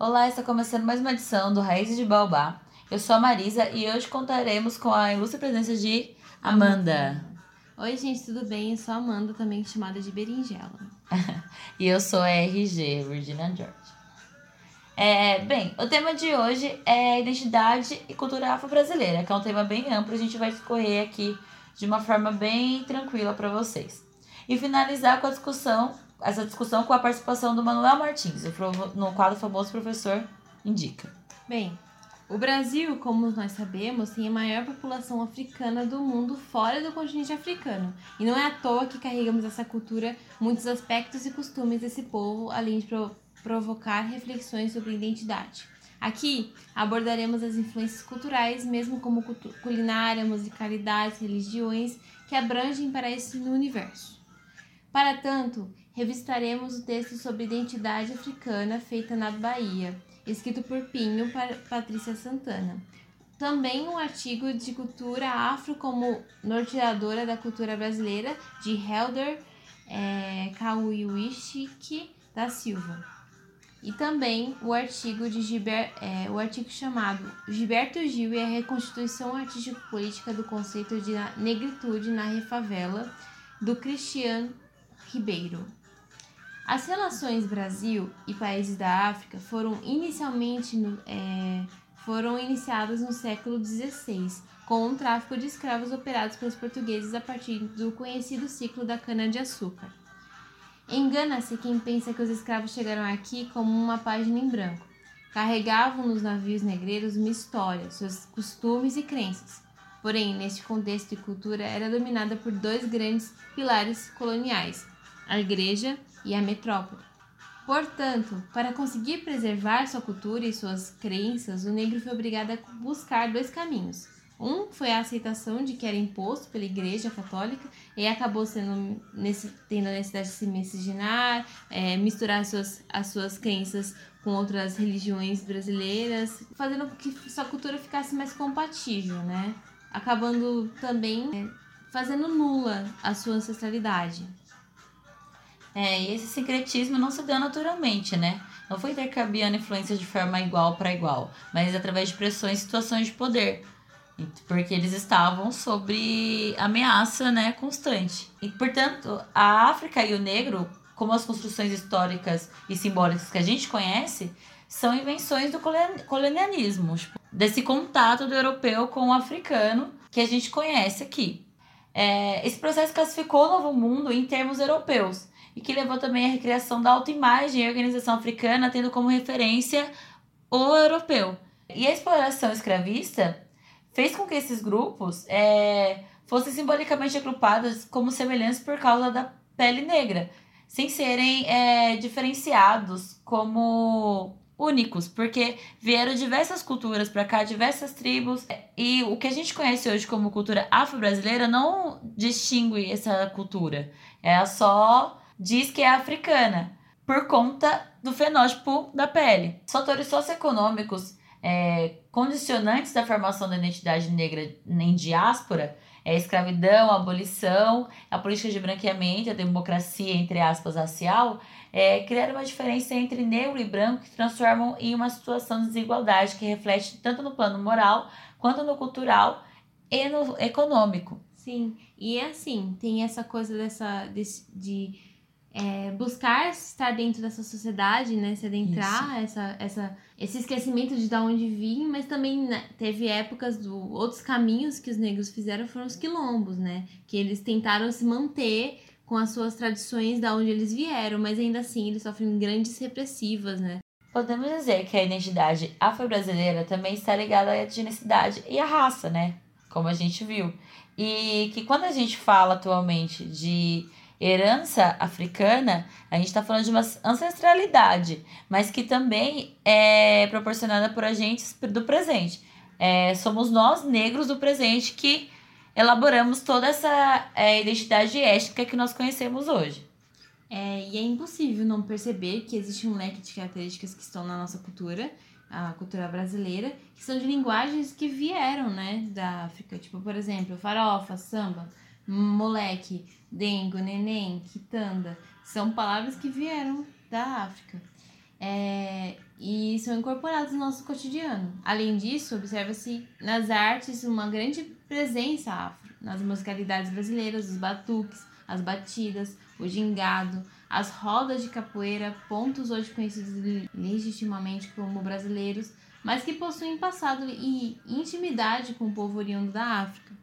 Olá, está começando mais uma edição do Raízes de Baobá. Eu sou a Marisa e hoje contaremos com a ilustre presença de Amanda. Oi, gente, tudo bem? Eu sou a Amanda, também chamada de Berinjela. e eu sou a RG, Virginia George. É, bem, o tema de hoje é identidade e cultura afro-brasileira, que é um tema bem amplo, a gente vai escorrer aqui de uma forma bem tranquila para vocês. E finalizar com a discussão essa discussão com a participação do Manuel Martins, no quadro famoso Professor Indica. Bem, o Brasil, como nós sabemos, tem a maior população africana do mundo fora do continente africano. E não é à toa que carregamos essa cultura, muitos aspectos e costumes desse povo, além de pro provocar reflexões sobre identidade. Aqui abordaremos as influências culturais, mesmo como culinária, musicalidades, religiões, que abrangem para esse universo. Para tanto, revistaremos o texto sobre identidade africana feita na Bahia, escrito por Pinho Patrícia Santana. Também um artigo de cultura afro como norteadora da cultura brasileira, de Helder é, da Silva. E também o artigo de Gilber, é, o artigo chamado Gilberto Gil e a reconstituição artístico-política do conceito de negritude na refavela, do Cristiano Ribeiro. As relações Brasil e países da África foram inicialmente no, é, foram iniciadas no século XVI, com o tráfico de escravos operados pelos portugueses a partir do conhecido ciclo da cana-de-açúcar. Engana-se quem pensa que os escravos chegaram aqui como uma página em branco. Carregavam nos navios negreiros uma história, seus costumes e crenças. Porém, neste contexto e cultura era dominada por dois grandes pilares coloniais, a igreja e a metrópole. Portanto, para conseguir preservar sua cultura e suas crenças, o negro foi obrigado a buscar dois caminhos. Um foi a aceitação de que era imposto pela Igreja Católica e acabou sendo nesse, tendo a necessidade de se miscigenar, é, misturar as suas, as suas crenças com outras religiões brasileiras, fazendo com que sua cultura ficasse mais compatível, né? Acabando também é, fazendo nula a sua ancestralidade. É, e esse sincretismo não se deu naturalmente, né? Não foi intercambiando influências de forma igual para igual, mas através de pressões e situações de poder. Porque eles estavam sob ameaça né, constante. E, portanto, a África e o negro, como as construções históricas e simbólicas que a gente conhece, são invenções do colonialismo, tipo, desse contato do europeu com o africano que a gente conhece aqui. É, esse processo classificou o Novo Mundo em termos europeus, e que levou também à recriação da autoimagem e organização africana, tendo como referência o europeu. E a exploração escravista fez com que esses grupos é, fossem simbolicamente agrupados como semelhantes por causa da pele negra, sem serem é, diferenciados como únicos, porque vieram diversas culturas para cá, diversas tribos, e o que a gente conhece hoje como cultura afro-brasileira não distingue essa cultura. É só diz que é africana, por conta do fenótipo da pele. Os fatores socioeconômicos é, condicionantes da formação da identidade negra em diáspora é a escravidão, a abolição, a política de branqueamento, a democracia, entre aspas, racial, é, criaram uma diferença entre negro e branco que transformam em uma situação de desigualdade que reflete tanto no plano moral quanto no cultural e no econômico. Sim, e é assim, tem essa coisa dessa de, de é, buscar estar dentro dessa sociedade, né? Se adentrar, essa, essa, esse esquecimento de da onde vim, mas também né, teve épocas do outros caminhos que os negros fizeram foram os quilombos, né? Que eles tentaram se manter com as suas tradições da onde eles vieram, mas ainda assim eles sofrem grandes repressivas, né? Podemos dizer que a identidade afro-brasileira também está ligada à etnicidade e à raça, né? Como a gente viu. E que quando a gente fala atualmente de herança africana, a gente está falando de uma ancestralidade, mas que também é proporcionada por agentes do presente. É, somos nós, negros do presente, que elaboramos toda essa é, identidade étnica que nós conhecemos hoje. É, e é impossível não perceber que existe um leque de características que estão na nossa cultura, a cultura brasileira, que são de linguagens que vieram, né, da África. Tipo, por exemplo, farofa, samba, moleque, dengo, neném, quitanda, são palavras que vieram da África. É, e são incorporados no nosso cotidiano. Além disso, observa-se nas artes uma grande presença afro, nas musicalidades brasileiras, os batuques, as batidas, o gingado, as rodas de capoeira, pontos hoje conhecidos legitimamente como brasileiros, mas que possuem passado e intimidade com o povo oriundo da África.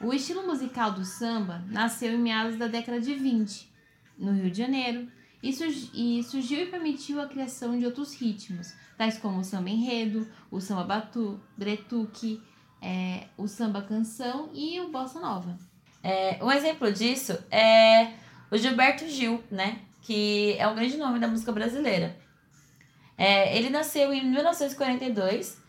O estilo musical do samba nasceu em meados da década de 20, no Rio de Janeiro, e, surgiu e permitiu a criação de outros ritmos, tais como o samba enredo, o samba batu, bretuque, é, o samba canção e o bossa nova. É, um exemplo disso é o Gilberto Gil, né? Que é um grande nome da música brasileira. É, ele nasceu em 1942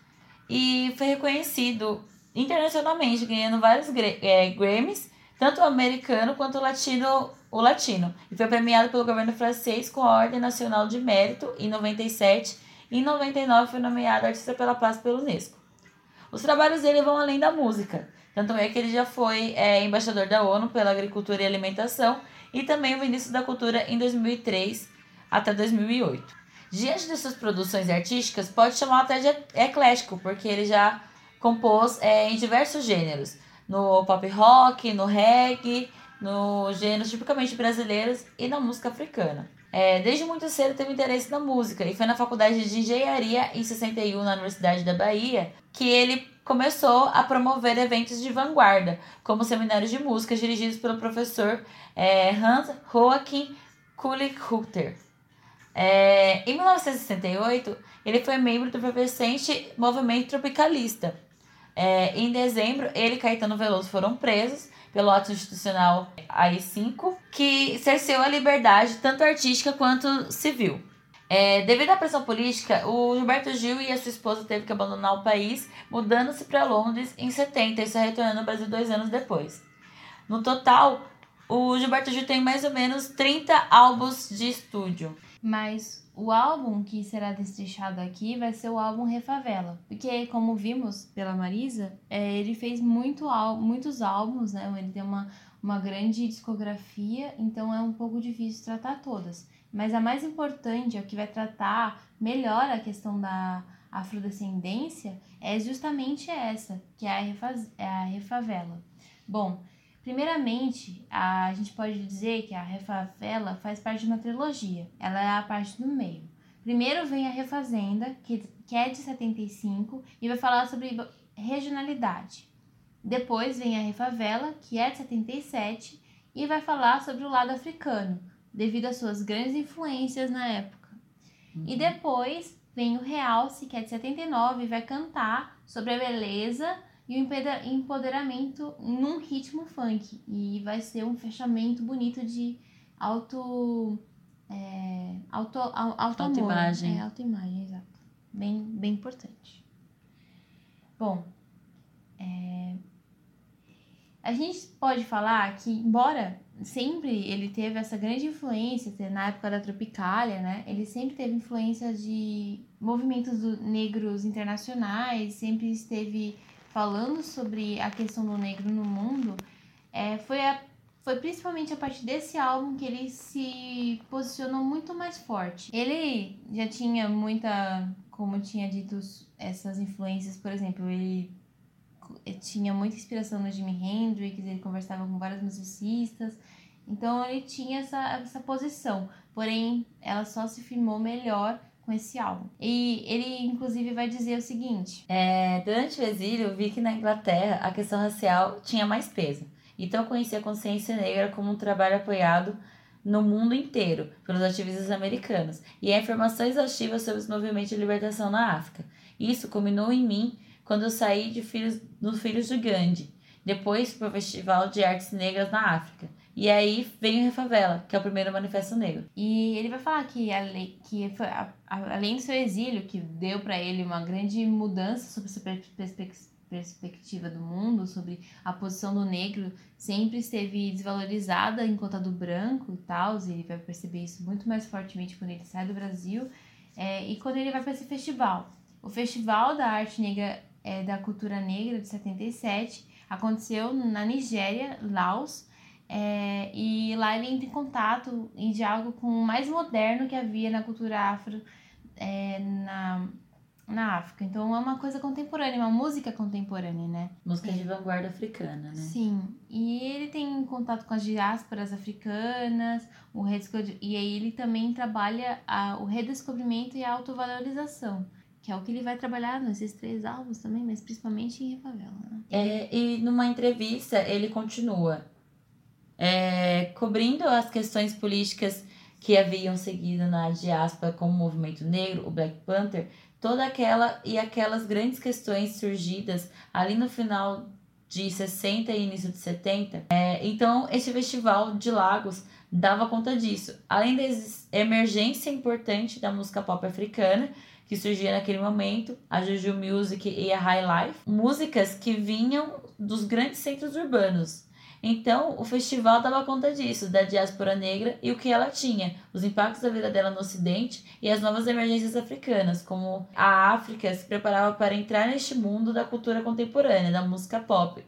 e foi reconhecido internacionalmente, ganhando vários é, Grammys, tanto o americano quanto o latino, o latino. E foi premiado pelo governo francês com a Ordem Nacional de Mérito em 97 e em 99 foi nomeado artista pela paz pelo Unesco. Os trabalhos dele vão além da música. Tanto é que ele já foi é, embaixador da ONU pela Agricultura e Alimentação e também o ministro da Cultura em 2003 até 2008. Diante de suas produções artísticas, pode chamar até de eclético, porque ele já compôs é, em diversos gêneros, no pop rock, no reggae, nos gêneros tipicamente brasileiros e na música africana. É, desde muito cedo teve interesse na música e foi na faculdade de engenharia em 61 na Universidade da Bahia que ele começou a promover eventos de vanguarda, como seminários de música dirigidos pelo professor é, Hans Joachim Kulichhutter. É, em 1968, ele foi membro do efervescente movimento tropicalista. É, em dezembro, ele e Caetano Veloso foram presos pelo ato institucional AI-5, que cerceou a liberdade tanto artística quanto civil. É, devido à pressão política, o Gilberto Gil e a sua esposa teve que abandonar o país, mudando-se para Londres em 70 e só retornando ao Brasil dois anos depois. No total, o Gilberto Gil tem mais ou menos 30 álbuns de estúdio. Mas o álbum que será destrinchado aqui vai ser o álbum Refavela. Porque, como vimos pela Marisa, é, ele fez muito, muitos álbuns, né? Ele tem uma, uma grande discografia, então é um pouco difícil tratar todas. Mas a mais importante, a que vai tratar melhor a questão da afrodescendência, é justamente essa, que é a, refaz, é a Refavela. Bom, Primeiramente, a gente pode dizer que a Refavela faz parte de uma trilogia. Ela é a parte do meio. Primeiro vem a Refazenda, que, que é de 75 e vai falar sobre regionalidade. Depois vem a Refavela, que é de 77 e vai falar sobre o lado africano, devido às suas grandes influências na época. Uhum. E depois vem o Realce, que é de 79 e vai cantar sobre a beleza e o empoderamento num ritmo funk. E vai ser um fechamento bonito de auto. É, auto, auto autoimagem. É, autoimagem, exato. Bem, bem importante. Bom, é, a gente pode falar que, embora sempre ele teve essa grande influência, na época da Tropicália, né? Ele sempre teve influência de movimentos negros internacionais, sempre esteve falando sobre a questão do negro no mundo, é, foi, a, foi principalmente a partir desse álbum que ele se posicionou muito mais forte. Ele já tinha muita, como tinha dito, essas influências, por exemplo, ele tinha muita inspiração no Jimi Hendrix, ele conversava com vários musicistas, então ele tinha essa, essa posição, porém ela só se firmou melhor com esse álbum. E ele, inclusive, vai dizer o seguinte: é, Durante o exílio, vi que na Inglaterra a questão racial tinha mais peso. Então, conheci a consciência negra como um trabalho apoiado no mundo inteiro pelos ativistas americanos e a informação exaustiva sobre os movimentos de libertação na África. Isso culminou em mim quando eu saí de Filhos, do Filhos de Gandhi, depois para o Festival de Artes Negras na África e aí vem o Refavela, que é o primeiro manifesto negro. E ele vai falar que, que foi, a, a, além do seu exílio, que deu para ele uma grande mudança sobre essa perspe perspectiva do mundo, sobre a posição do negro, sempre esteve desvalorizada enquanto a do branco e tal, e ele vai perceber isso muito mais fortemente quando ele sai do Brasil, é, e quando ele vai para esse festival. O Festival da Arte Negra, é, da Cultura Negra de 77, aconteceu na Nigéria, Laos, é, e lá ele entra em contato, em diálogo com o mais moderno que havia na cultura afro é, na, na África. Então é uma coisa contemporânea, uma música contemporânea, né? Música de vanguarda africana, né? Sim. E ele tem contato com as diásporas africanas, o e aí ele também trabalha a, o redescobrimento e a autovalorização. Que é o que ele vai trabalhar nesses três álbuns também, mas principalmente em Refavela. Né? É, e numa entrevista ele continua é, cobrindo as questões políticas que haviam seguido na diáspora como o movimento negro, o Black Panther, toda aquela e aquelas grandes questões surgidas ali no final de 60 e início de 70. É, então, este festival de Lagos dava conta disso. Além da emergência importante da música pop africana, que surgia naquele momento, a Juju Music e a High Life, músicas que vinham dos grandes centros urbanos, então, o festival dava conta disso, da diáspora negra e o que ela tinha, os impactos da vida dela no Ocidente e as novas emergências africanas, como a África se preparava para entrar neste mundo da cultura contemporânea, da música pop.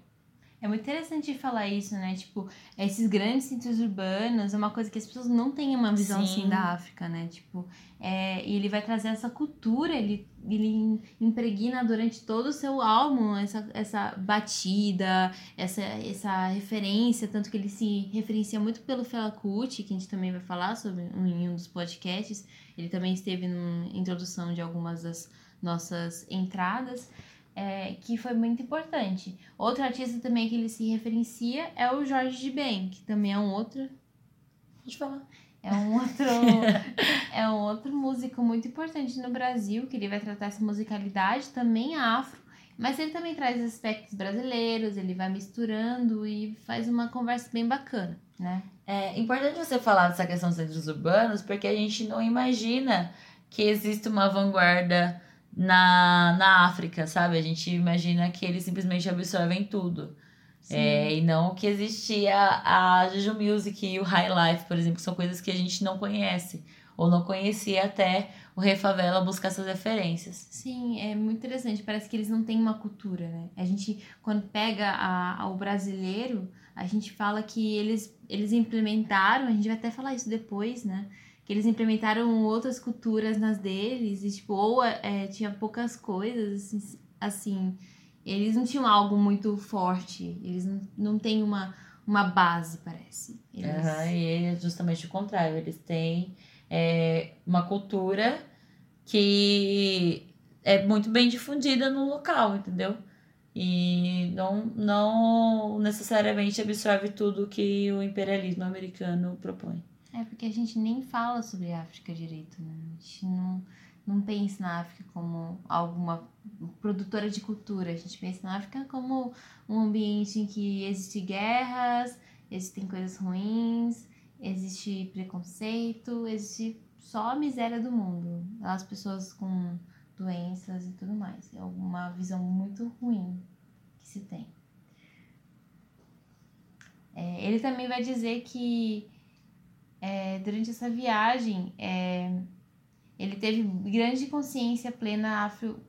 É muito interessante falar isso, né? Tipo, esses grandes centros urbanos é uma coisa que as pessoas não têm uma visão Sim. assim da África, né? Tipo, é, e ele vai trazer essa cultura, ele, ele impregna durante todo o seu álbum essa, essa batida, essa, essa referência, tanto que ele se referencia muito pelo Fela Kuti, que a gente também vai falar sobre em um dos podcasts. Ele também esteve na introdução de algumas das nossas entradas é, que foi muito importante. Outro artista também que ele se referencia é o Jorge de Ben, que também é um outro. Pode falar. É um outro, é um outro músico muito importante no Brasil, que ele vai tratar essa musicalidade, também afro, mas ele também traz aspectos brasileiros, ele vai misturando e faz uma conversa bem bacana, né? É importante você falar dessa questão dos centros urbanos, porque a gente não imagina que existe uma vanguarda na, na África, sabe? A gente imagina que eles simplesmente absorvem tudo. É, e não que existia a Juju Music e o High Life, por exemplo, que são coisas que a gente não conhece. Ou não conhecia até o Refavela buscar essas referências. Sim, é muito interessante. Parece que eles não têm uma cultura, né? A gente, quando pega a, o brasileiro, a gente fala que eles, eles implementaram, a gente vai até falar isso depois, né? Eles implementaram outras culturas nas deles, e tipo, ou é, tinha poucas coisas, assim, assim, eles não tinham algo muito forte, eles não, não têm uma, uma base, parece. Eles... Uhum, e é justamente o contrário, eles têm é, uma cultura que é muito bem difundida no local, entendeu? E não, não necessariamente absorve tudo que o imperialismo americano propõe. É porque a gente nem fala sobre a África direito, né? A gente não, não pensa na África como alguma produtora de cultura. A gente pensa na África como um ambiente em que existem guerras, existem coisas ruins, existe preconceito, existe só a miséria do mundo. As pessoas com doenças e tudo mais. É uma visão muito ruim que se tem. É, ele também vai dizer que é, durante essa viagem, é, ele teve grande consciência plena afro,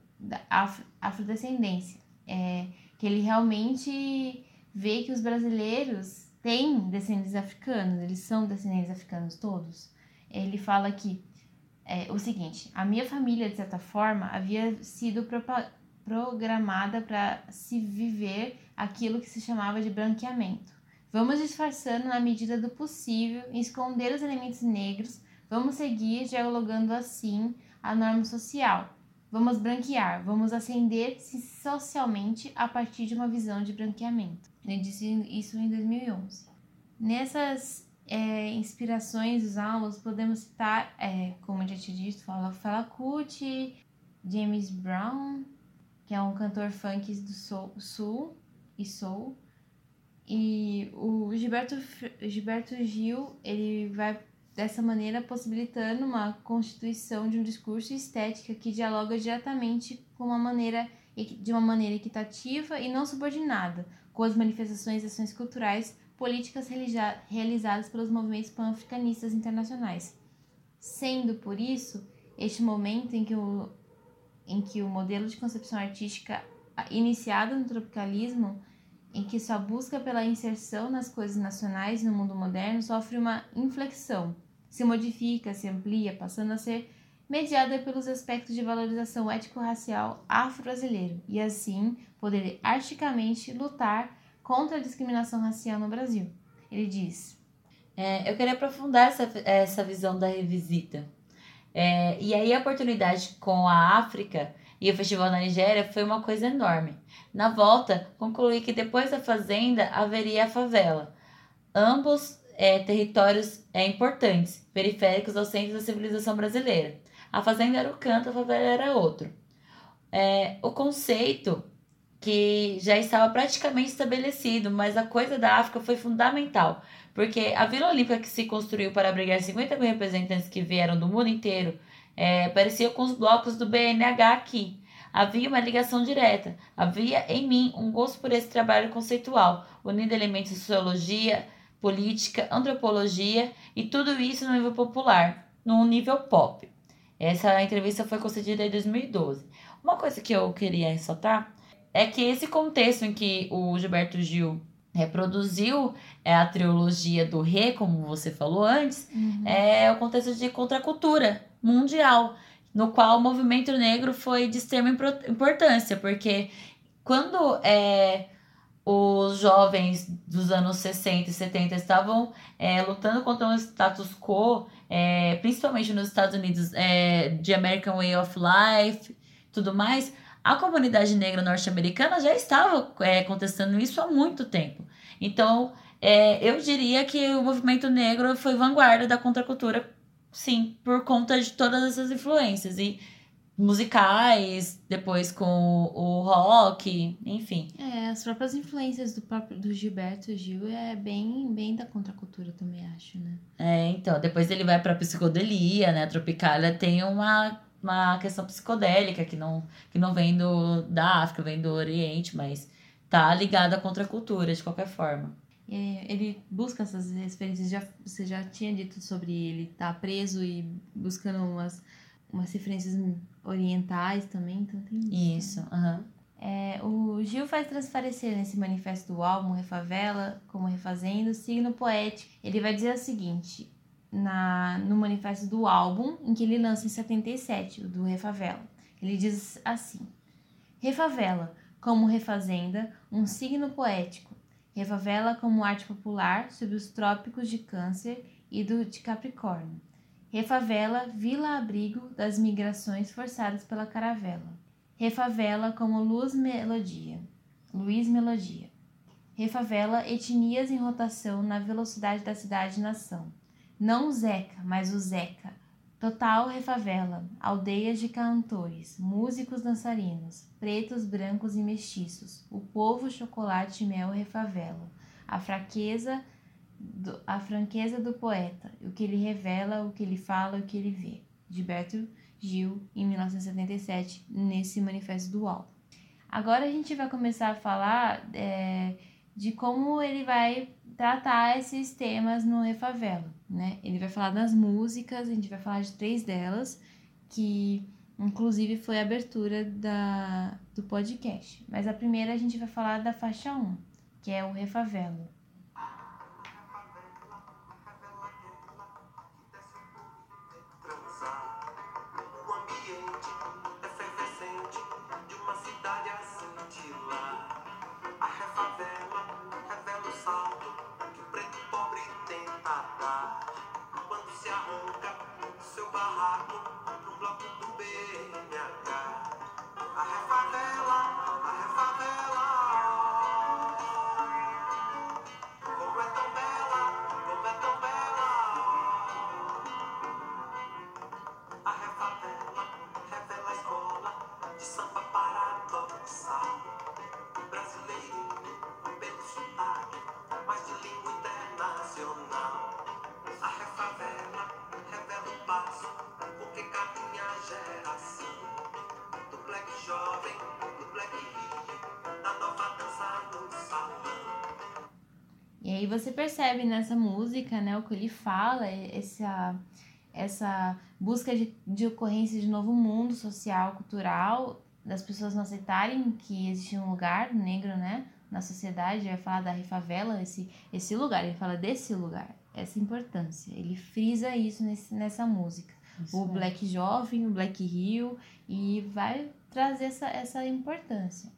afro, afrodescendência. É, que ele realmente vê que os brasileiros têm descendentes africanos, eles são descendentes africanos todos. Ele fala que é, o seguinte: a minha família, de certa forma, havia sido programada para se viver aquilo que se chamava de branqueamento. Vamos disfarçando na medida do possível, esconder os elementos negros, vamos seguir dialogando assim a norma social. Vamos branquear, vamos ascender-se socialmente a partir de uma visão de branqueamento. Ele disse isso em 2011. Nessas é, inspirações dos álbuns, podemos citar, é, como eu já tinha dito, Fala Fala Kuti, James Brown, que é um cantor funk do soul, sul e soul, e o Gilberto, Gilberto Gil, ele vai dessa maneira possibilitando uma constituição de um discurso estética que dialoga diretamente com uma maneira de uma maneira equitativa e não subordinada com as manifestações e ações culturais políticas realizadas pelos movimentos pan-africanistas internacionais. Sendo por isso este momento em que o, em que o modelo de concepção artística iniciado no tropicalismo em que sua busca pela inserção nas coisas nacionais no mundo moderno sofre uma inflexão, se modifica, se amplia, passando a ser mediada pelos aspectos de valorização étnico-racial afro-brasileiro, e assim poder artisticamente lutar contra a discriminação racial no Brasil. Ele diz: é, Eu queria aprofundar essa, essa visão da revisita. É, e aí a oportunidade com a África e o festival na Nigéria foi uma coisa enorme. Na volta, concluí que depois da fazenda haveria a favela. Ambos é, territórios é, importantes, periféricos ao centro da civilização brasileira. A fazenda era o canto, a favela era outro. É, o conceito que já estava praticamente estabelecido, mas a coisa da África foi fundamental, porque a Vila Olímpica que se construiu para abrigar 50 mil representantes que vieram do mundo inteiro é, parecia com os blocos do BNH aqui. Havia uma ligação direta, havia em mim um gosto por esse trabalho conceitual, unindo elementos de sociologia, política, antropologia e tudo isso no nível popular, no nível pop. Essa entrevista foi concedida em 2012. Uma coisa que eu queria ressaltar é que esse contexto em que o Gilberto Gil reproduziu é, a trilogia do Rê, como você falou antes, uhum. é o contexto de contracultura mundial, no qual o movimento negro foi de extrema importância, porque quando é, os jovens dos anos 60 e 70 estavam é, lutando contra um status quo, é, principalmente nos Estados Unidos, é, de American Way of Life, tudo mais, a comunidade negra norte-americana já estava é, contestando isso há muito tempo. Então, é, eu diria que o movimento negro foi vanguarda da contracultura, sim, por conta de todas essas influências. E musicais, depois com o rock, enfim. É, as próprias influências do próprio do Gilberto Gil é bem, bem da contracultura também, acho, né? É, então, depois ele vai pra psicodelia, né? A Tropicália tem uma uma questão psicodélica que não, que não vem do, da África, vem do Oriente, mas tá ligada à contracultura de qualquer forma. Ele busca essas referências, já, você já tinha dito sobre ele estar tá preso e buscando umas, umas referências orientais também, então tem isso. Isso, aham. É, o Gil faz transparecer nesse manifesto do álbum Refavela, como refazendo, signo poético. Ele vai dizer o seguinte: na, no manifesto do álbum, em que ele lança em 77, o do Refavela. Ele diz assim: Refavela, como refazenda, um signo poético. Refavela como arte popular sob os trópicos de Câncer e do de Capricórnio. Refavela, vila-abrigo das migrações forçadas pela caravela. Refavela como luz melodia. Luiz Melodia. Refavela, etnias em rotação na velocidade da cidade-nação. Não o Zeca, mas o Zeca. Total refavela, aldeias de cantores, músicos dançarinos, pretos, brancos e mestiços, o povo chocolate mel refavela, a fraqueza do, a franqueza do poeta, o que ele revela, o que ele fala, o que ele vê. Gilberto Gil, em 1977, nesse manifesto do álbum. Agora a gente vai começar a falar é, de como ele vai tratar esses temas no Refavela, né? Ele vai falar das músicas, a gente vai falar de três delas, que inclusive foi a abertura da, do podcast. Mas a primeira a gente vai falar da faixa 1, que é o Refavela. aí você percebe nessa música, né, o que ele fala, essa, essa busca de, de ocorrência de novo mundo social, cultural, das pessoas não aceitarem que existe um lugar negro, né, na sociedade, ele vai falar da favela, esse, esse lugar, ele fala desse lugar, essa importância, ele frisa isso nesse, nessa música. Isso o é. Black Jovem, o Black Rio, e vai trazer essa, essa importância.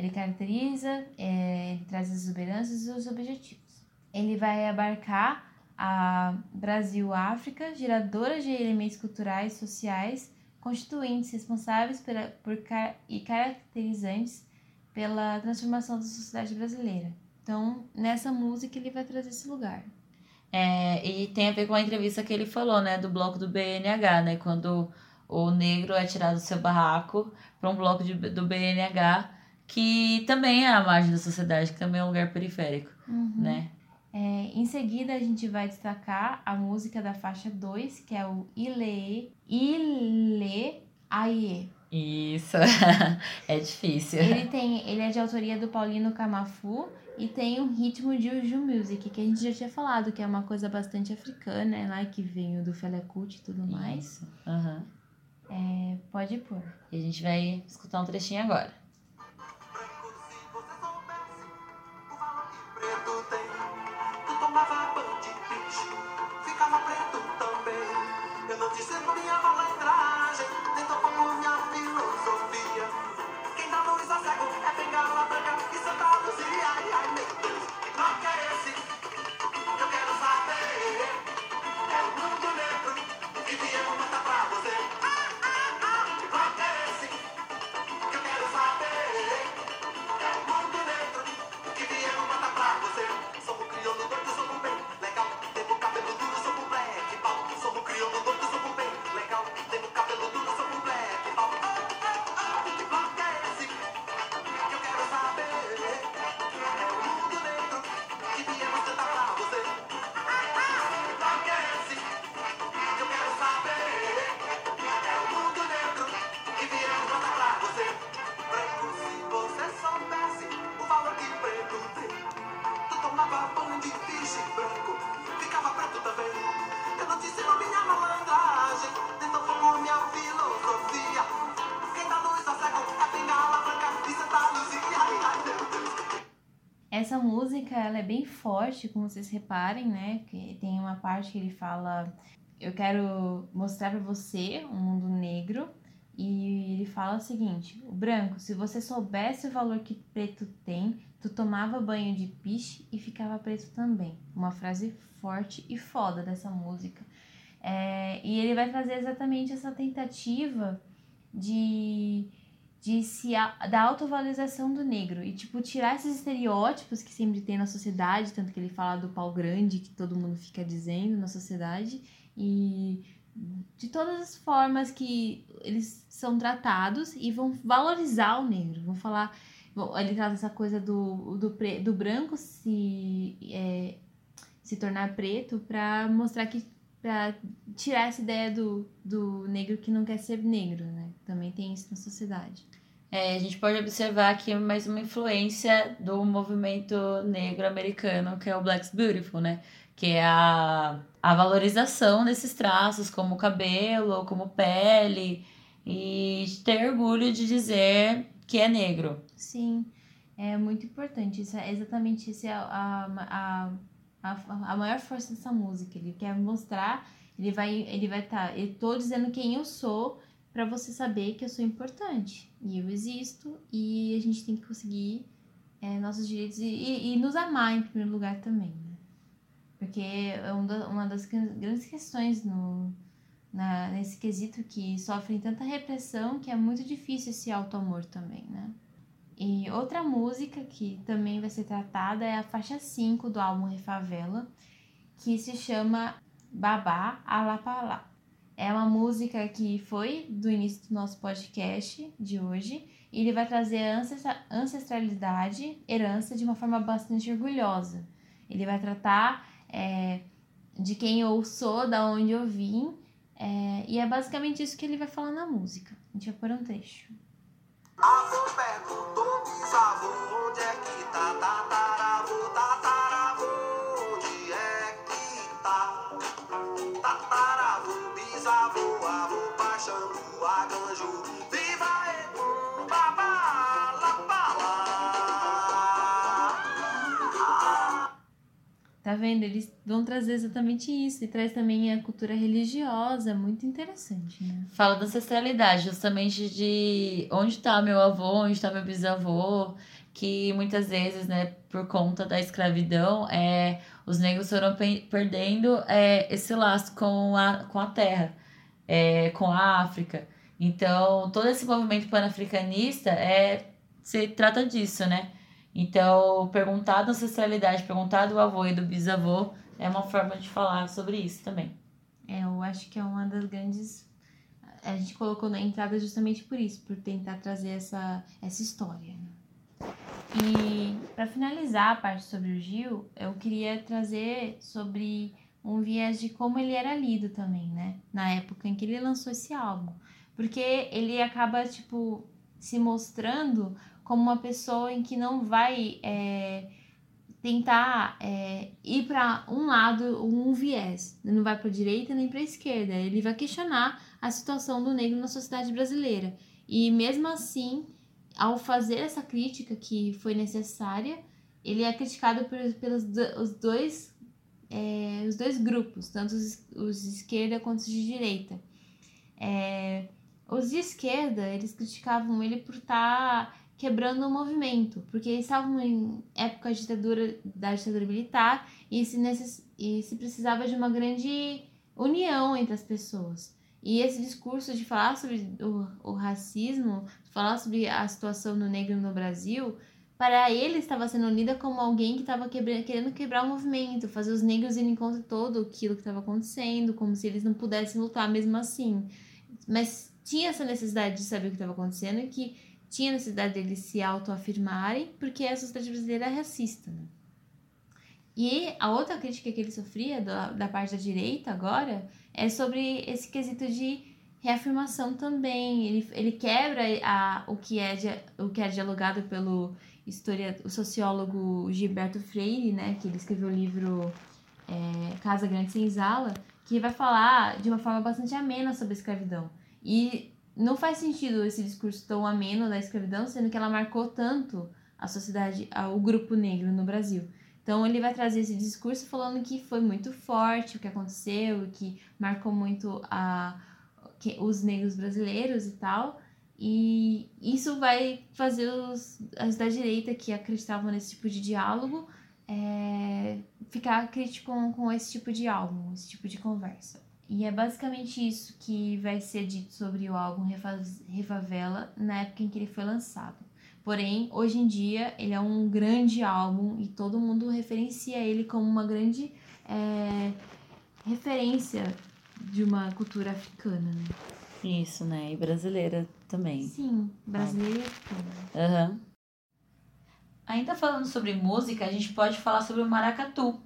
Ele caracteriza, é, ele traz as exuberâncias e os objetivos. Ele vai abarcar a Brasil-África, geradora de elementos culturais, sociais, constituintes responsáveis pela, por, e caracterizantes pela transformação da sociedade brasileira. Então, nessa música, ele vai trazer esse lugar. É, e tem a ver com a entrevista que ele falou, né, do bloco do BNH, né, quando o negro é tirado do seu barraco para um bloco de, do BNH, que também é a margem da sociedade, que também é um lugar periférico, né? É, em seguida, a gente vai destacar a música da faixa 2, que é o Ile, Ile Aie. Isso, é difícil. Ele, tem, ele é de autoria do Paulino Camafu e tem um ritmo de Uju Music, que a gente já tinha falado, que é uma coisa bastante africana, é lá que veio do Fela Kuti e tudo mais. Isso, aham. É, pode pôr. E a gente vai escutar um trechinho agora. Forte, como vocês reparem, né? Que tem uma parte que ele fala: Eu quero mostrar pra você um mundo negro. E ele fala o seguinte: O branco, se você soubesse o valor que preto tem, tu tomava banho de piche e ficava preto também. Uma frase forte e foda dessa música. É, e ele vai trazer exatamente essa tentativa de de se a, da autovalorização do negro e tipo tirar esses estereótipos que sempre tem na sociedade, tanto que ele fala do pau grande que todo mundo fica dizendo na sociedade e de todas as formas que eles são tratados e vão valorizar o negro, vão falar, ele traz essa coisa do, do, pre, do branco se é, se tornar preto para mostrar que para tirar essa ideia do, do negro que não quer ser negro, né? Também tem isso na sociedade. É, a gente pode observar aqui mais uma influência do movimento negro americano, que é o Black's Beautiful, né? Que é a, a valorização desses traços, como cabelo, como pele, e ter orgulho de dizer que é negro. Sim, é muito importante. Isso é exatamente isso é a, a, a, a maior força dessa música. Ele quer mostrar, ele vai ele vai estar, eu tô dizendo quem eu sou para você saber que eu sou importante e eu existo e a gente tem que conseguir é, nossos direitos e, e, e nos amar em primeiro lugar também, né? Porque é um uma das gran- grandes questões no, na, nesse quesito que sofrem tanta repressão que é muito difícil esse auto-amor também, né? E outra música que também vai ser tratada é a faixa 5 do álbum Refavela, que se chama Babá Alapalá. É uma música que foi do início do nosso podcast de hoje. E ele vai trazer ancestralidade, herança de uma forma bastante orgulhosa. Ele vai tratar é, de quem eu sou, da onde eu vim. é, e é basicamente isso que ele vai falar na música. A gente vai pôr um trecho. Avô perguntou bisavô onde é que tá tataravô, tataravô, onde é que tá? Tataravô, bisavô, avô, paixão, aganjo, Tá vendo? Eles vão trazer exatamente isso. E traz também a cultura religiosa, muito interessante, né? Fala da ancestralidade, justamente de onde está meu avô, onde está meu bisavô, que muitas vezes, né, por conta da escravidão, é, os negros foram pe- perdendo é, esse laço com a, com a terra, é, com a África. Então, todo esse movimento panafricanista é, se trata disso, né? Então, perguntar da ancestralidade, perguntar do avô e do bisavô é uma forma de falar sobre isso também. É, eu acho que é uma das grandes. A gente colocou na entrada justamente por isso, por tentar trazer essa, essa história. né? E para finalizar a parte sobre o Gil, eu queria trazer sobre um viés de como ele era lido também, né? Na época em que ele lançou esse álbum. Porque ele acaba, tipo, se mostrando como uma pessoa em que não vai é, tentar é, ir para um lado, um viés. Não vai para direita nem para esquerda. Ele vai questionar a situação do negro na sociedade brasileira. E mesmo assim, ao fazer essa crítica que foi necessária, ele é criticado por, pelos os dois é, os dois grupos, tanto os, os de esquerda quanto os de direita. É, os de esquerda, eles criticavam ele por estar quebrando o movimento, porque eles estavam em época de ditadura, da ditadura militar e se, necess, e se precisava de uma grande união entre as pessoas. E esse discurso de falar sobre o, o racismo, falar sobre a situação do negro no Brasil, para ele estava sendo lida como alguém que estava querendo quebrar o movimento, fazer os negros irem contra todo aquilo que estava acontecendo, como se eles não pudessem lutar mesmo assim. Mas tinha essa necessidade de saber o que estava acontecendo e que tinha necessidade deles se autoafirmarem, porque a sociedade brasileira é racista. Né? E a outra crítica que ele sofria da, da parte da direita agora é sobre esse quesito de reafirmação também. Ele, ele quebra a, o, que é, o que é dialogado pelo historia, o sociólogo Gilberto Freire, né, que ele escreveu o livro é, Casa Grande Senzala, que vai falar de uma forma bastante amena sobre a escravidão. E não faz sentido esse discurso tão ameno da escravidão, sendo que ela marcou tanto a sociedade, o grupo negro no Brasil. Então ele vai trazer esse discurso falando que foi muito forte o que aconteceu, que marcou muito a, que- os negros brasileiros e tal. E isso vai fazer os, as da direita que acreditavam nesse tipo de diálogo é, ficar crítico com, com esse tipo de álbum, esse tipo de conversa. E é basicamente isso que vai ser dito sobre o álbum Refaz- Refavela na época em que ele foi lançado. Porém, hoje em dia, ele é um grande álbum e todo mundo referencia ele como uma grande é, referência de uma cultura africana, né? Isso, né? E brasileira também. Sim, brasileira e africana. Aham. Ainda falando sobre música, a gente pode falar sobre o maracatu,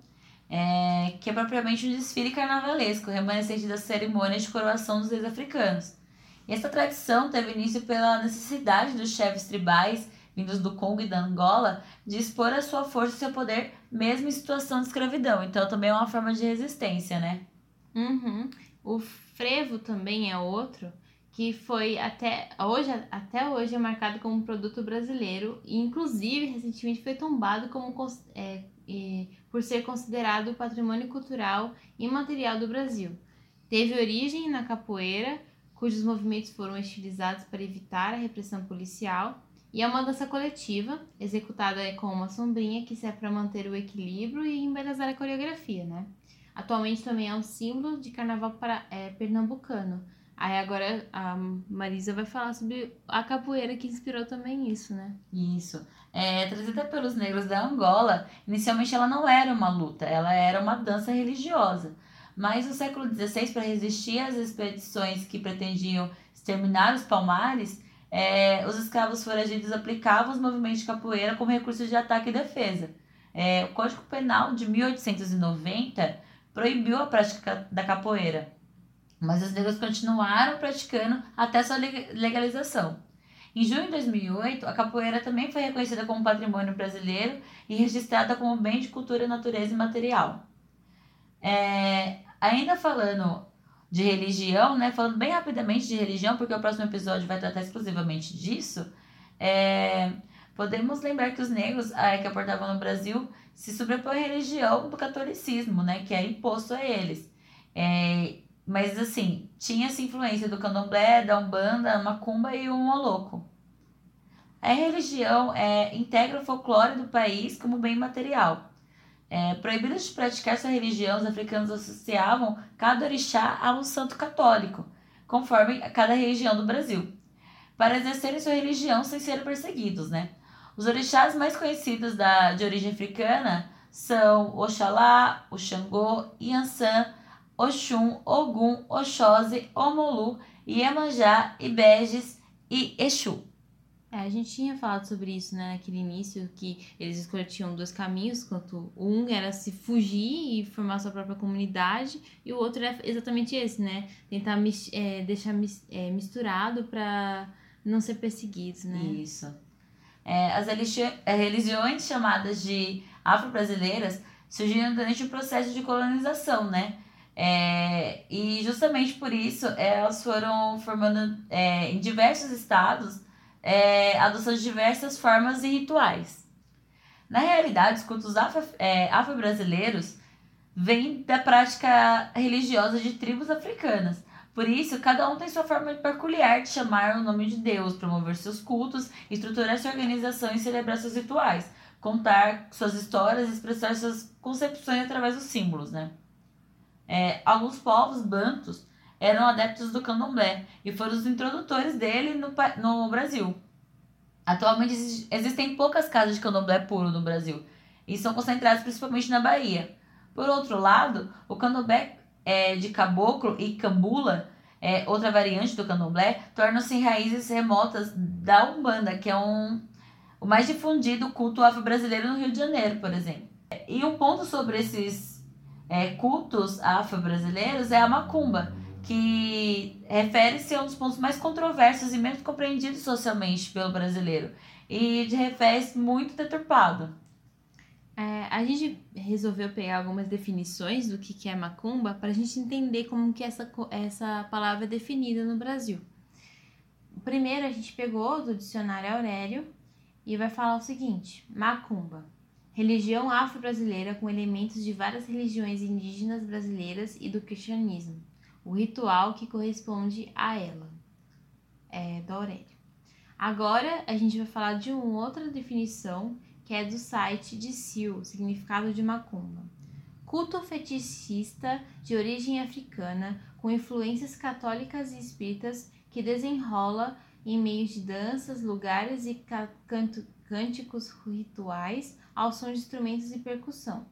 é, que é propriamente um desfile carnavalesco, remanescente das cerimônias de coroação dos reis africanos. E essa tradição teve início pela necessidade dos chefes tribais, vindos do Congo e da Angola, de expor a sua força e seu poder, mesmo em situação de escravidão. Então também é uma forma de resistência, né? Uhum. O frevo também é outro que foi até hoje, até hoje é marcado como um produto brasileiro e inclusive recentemente foi tombado como é, por ser considerado patrimônio cultural imaterial do Brasil. Teve origem na capoeira, cujos movimentos foram estilizados para evitar a repressão policial, e é uma dança coletiva, executada com uma sombrinha que serve para manter o equilíbrio e embelezar a coreografia, né? Atualmente também é um símbolo de carnaval para, é, pernambucano. Aí agora a Marisa vai falar sobre a capoeira que inspirou também isso, né? Isso. É, trazida pelos negros da Angola, inicialmente ela não era uma luta, ela era uma dança religiosa. Mas no século XVI, para resistir às expedições que pretendiam exterminar os palmares, é, os escravos foragidos aplicavam os movimentos de capoeira como recurso de ataque e defesa. É, o Código Penal de 1890 proibiu a prática da capoeira, mas os negros continuaram praticando até sua leg- legalização. Em junho de 2008, a capoeira também foi reconhecida como patrimônio brasileiro e registrada como bem de cultura, natureza e material. É, ainda falando de religião, né, falando bem rapidamente de religião, porque o próximo episódio vai tratar exclusivamente disso, é, Podemos lembrar que os negros é, que aportavam no Brasil se sobrepõem à religião do catolicismo, né, que é imposto a eles. É, mas assim, tinha essa influência do candomblé, da umbanda, macumba e o moloco. A religião é, integra o folclore do país como bem material. É, proibidos de praticar sua religião, os africanos associavam cada orixá a um santo católico, conforme cada religião do Brasil, para exercerem sua religião sem serem perseguidos, né? Os orixás mais conhecidos da, de origem africana são Oxalá, o Xangô, Yansan, Oxum, Ogum, Oxóssi, Omolu, Iemanjá, Ibejes e Exu. É, a gente tinha falado sobre isso, né, naquele início, que eles escolhiam dois caminhos, quanto um era se fugir e formar sua própria comunidade, e o outro é exatamente esse, né, tentar é, deixar é, misturado para não ser perseguidos, né. Isso. É, as religiões chamadas de afro-brasileiras surgiram durante o processo de colonização, né, é, e justamente por isso elas foram formando é, em diversos estados é, de diversas formas e rituais. Na realidade, os cultos é, afro-brasileiros vêm da prática religiosa de tribos africanas. Por isso, cada um tem sua forma peculiar de chamar o nome de Deus, promover seus cultos, estruturar sua organização e celebrar seus rituais, contar suas histórias e expressar suas concepções através dos símbolos, né? É, alguns povos bantos eram adeptos do candomblé e foram os introdutores dele no, no Brasil. Atualmente existem poucas casas de candomblé puro no Brasil e são concentradas principalmente na Bahia. Por outro lado, o candomblé é, de caboclo e cambula, é, outra variante do candomblé, tornam-se raízes remotas da Umbanda, que é um, o mais difundido culto afro-brasileiro no Rio de Janeiro, por exemplo. E um ponto sobre esses é, cultos afro-brasileiros é a macumba, que refere-se a um dos pontos mais controversos e menos compreendidos socialmente pelo brasileiro e de revés muito deturpado. É, a gente resolveu pegar algumas definições do que, que é macumba para a gente entender como que essa, essa palavra é definida no Brasil. Primeiro a gente pegou do dicionário Aurélio e vai falar o seguinte: macumba, religião afro-brasileira com elementos de várias religiões indígenas brasileiras e do cristianismo o ritual que corresponde a ela, é, do Aurélio. Agora a gente vai falar de uma outra definição que é do site de Sil, significado de macumba. Culto fetichista de origem africana com influências católicas e espíritas que desenrola em meio de danças, lugares e cânticos rituais ao som de instrumentos e percussão.